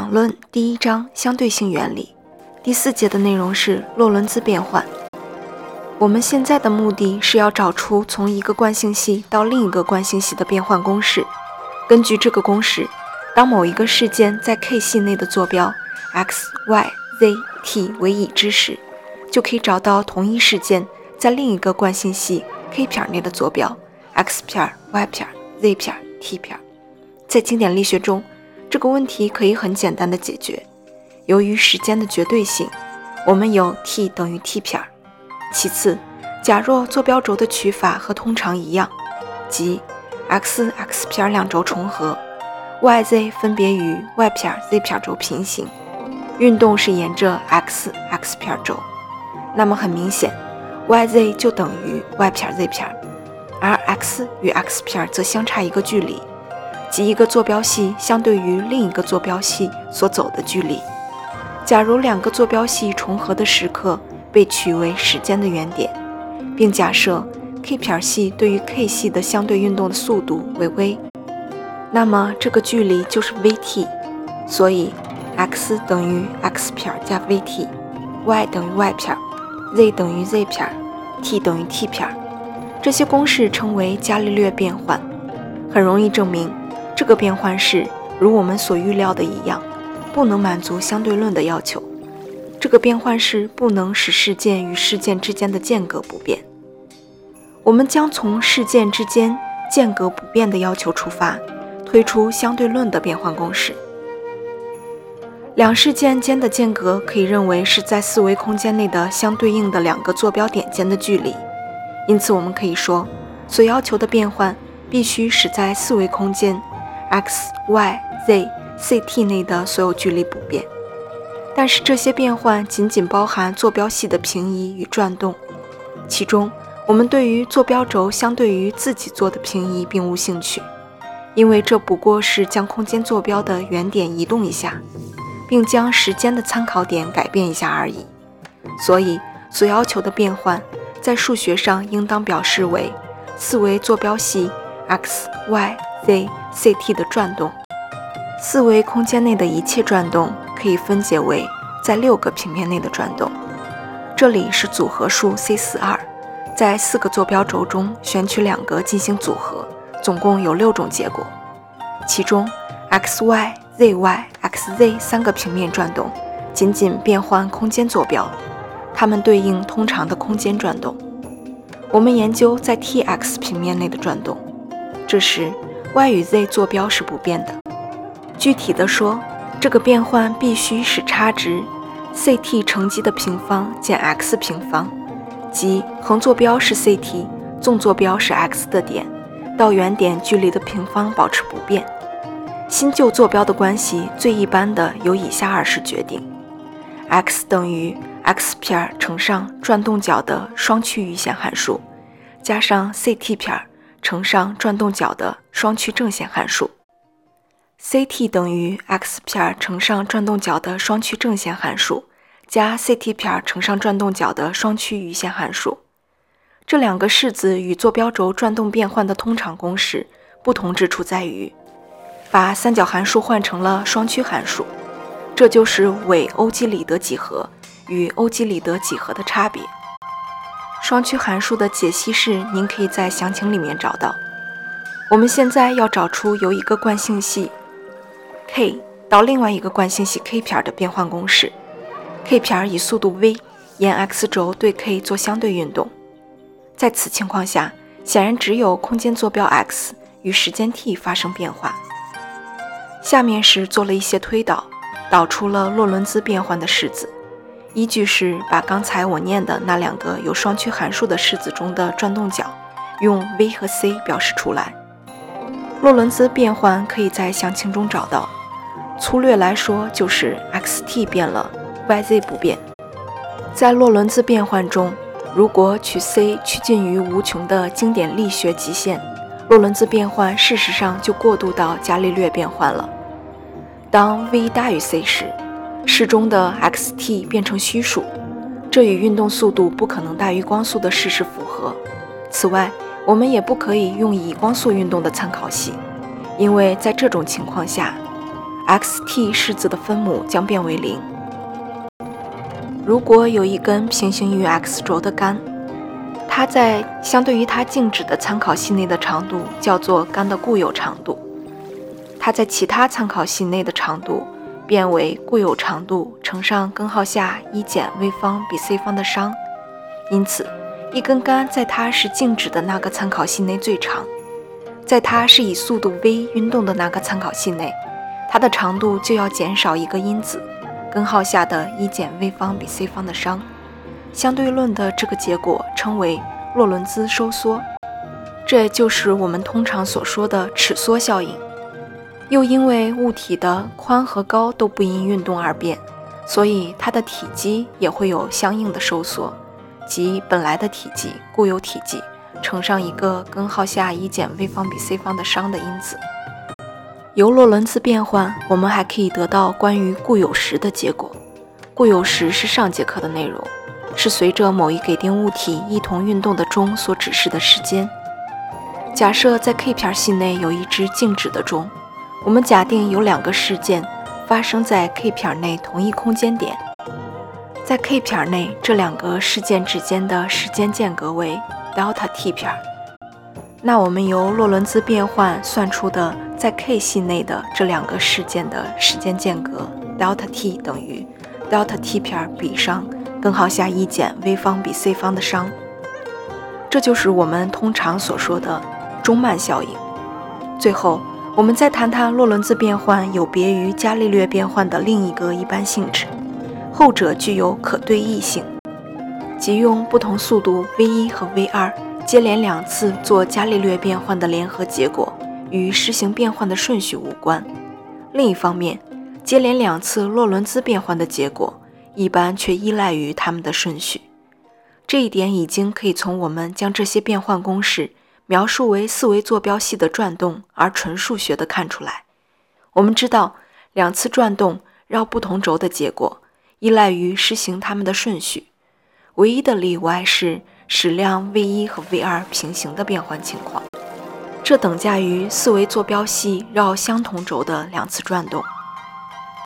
场论第一章相对性原理，第四节的内容是洛伦兹变换。我们现在的目的是要找出从一个惯性系到另一个惯性系的变换公式。根据这个公式，当某一个事件在 K 系内的坐标 x、y、z、t 为已知时，就可以找到同一事件在另一个惯性系 K 撇内的坐标 x 撇、y 撇、z 撇、t 撇。在经典力学中，这个问题可以很简单的解决。由于时间的绝对性，我们有 t 等于 t 片。其次，假若坐标轴的取法和通常一样，即 x x 片两轴重合，y z 分别与 y 片 z 片轴平行，运动是沿着 x x 片轴，那么很明显，y z 就等于 y 片 z 片，而 x 与 x 片则相差一个距离。即一个坐标系相对于另一个坐标系所走的距离。假如两个坐标系重合的时刻被取为时间的原点，并假设 K 撇系对于 K 系的相对运动的速度为 v，那么这个距离就是 vt。所以 x 等于 x 撇加 vt，y 等于 y 撇，z 等于 z 撇，t 等于 t 撇。这些公式称为伽利略变换，很容易证明。这个变换式如我们所预料的一样，不能满足相对论的要求。这个变换式不能使事件与事件之间的间隔不变。我们将从事件之间间隔不变的要求出发，推出相对论的变换公式。两事件间的间隔可以认为是在四维空间内的相对应的两个坐标点间的距离。因此，我们可以说，所要求的变换必须使在四维空间。x、y、z、c、t 内的所有距离不变，但是这些变换仅仅包含坐标系的平移与转动。其中，我们对于坐标轴相对于自己做的平移并无兴趣，因为这不过是将空间坐标的原点移动一下，并将时间的参考点改变一下而已。所以，所要求的变换在数学上应当表示为四维坐标系 x、y。z、c、t 的转动，四维空间内的一切转动可以分解为在六个平面内的转动。这里是组合数 c 四二，在四个坐标轴中选取两个进行组合，总共有六种结果。其中 x、y、z、y、x、z 三个平面转动仅仅变换空间坐标，它们对应通常的空间转动。我们研究在 t x 平面内的转动，这时。Y 与 z 坐标是不变的。具体的说，这个变换必须使差值 ct 乘积的平方减 x 平方，即横坐标是 ct，纵坐标是 x 的点，到原点距离的平方保持不变。新旧坐标的关系最一般的由以下二式决定：x 等于 x 片乘上转动角的双曲余弦函数，加上 ct 片。乘上转动角的双曲正弦函数，ct 等于 x 片乘上转动角的双曲正弦函数加 ct 片乘上转动角的双曲余弦函数。这两个式子与坐标轴转动变换的通常公式不同之处在于，把三角函数换成了双曲函数，这就是伪欧几里得几何与欧几里得几何的差别。双曲函数的解析式，您可以在详情里面找到。我们现在要找出由一个惯性系 K 到另外一个惯性系 K 片的变换公式。K 片以速度 v 沿 x 轴对 K 做相对运动。在此情况下，显然只有空间坐标 x 与时间 t 发生变化。下面是做了一些推导，导出了洛伦兹变换的式子。依据是把刚才我念的那两个有双曲函数的式子中的转动角，用 v 和 c 表示出来。洛伦兹变换可以在详情中找到。粗略来说，就是 x-t 变了，y-z 不变。在洛伦兹变换中，如果取 c 趋近于无穷的经典力学极限，洛伦兹变换事实上就过渡到伽利略变换了。当 v 大于 c 时，式中的 x-t 变成虚数，这与运动速度不可能大于光速的事实符合。此外，我们也不可以用以光速运动的参考系，因为在这种情况下，xt 式子的分母将变为零。如果有一根平行于 x 轴的杆，它在相对于它静止的参考系内的长度叫做杆的固有长度，它在其他参考系内的长度变为固有长度乘上根号下一减 v 方比 c 方的商。因此，一根杆在它是静止的那个参考系内最长，在它是以速度 v 运动的那个参考系内，它的长度就要减少一个因子，根号下的一减 v 方比 c 方的商。相对论的这个结果称为洛伦兹收缩，这就是我们通常所说的尺缩效应。又因为物体的宽和高都不因运动而变，所以它的体积也会有相应的收缩，即本来的体积固有体积乘上一个根号下一减 v 方比 c 方的商的因子。由洛伦兹变换，我们还可以得到关于固有时的结果。固有时是上节课的内容。是随着某一给定物体一同运动的钟所指示的时间。假设在 K 片系内有一只静止的钟，我们假定有两个事件发生在 K 撇内同一空间点，在 K 撇内这两个事件之间的时间间隔为 delta t 撇。那我们由洛伦兹变换算出的在 K 系内的这两个事件的时间间隔 delta t 等于 delta t 撇比上。根号下一减 v 方比 c 方的商，这就是我们通常所说的钟慢效应。最后，我们再谈谈洛伦兹变换有别于伽利略变换的另一个一般性质，后者具有可对异性，即用不同速度 v1 和 v2 接连两次做伽利略变换的联合结果与实行变换的顺序无关。另一方面，接连两次洛伦兹变换的结果。一般却依赖于它们的顺序，这一点已经可以从我们将这些变换公式描述为四维坐标系的转动而纯数学的看出来。我们知道，两次转动绕不同轴的结果依赖于实行它们的顺序，唯一的例外是矢量 v1 和 v2 平行的变换情况，这等价于四维坐标系绕相同轴的两次转动。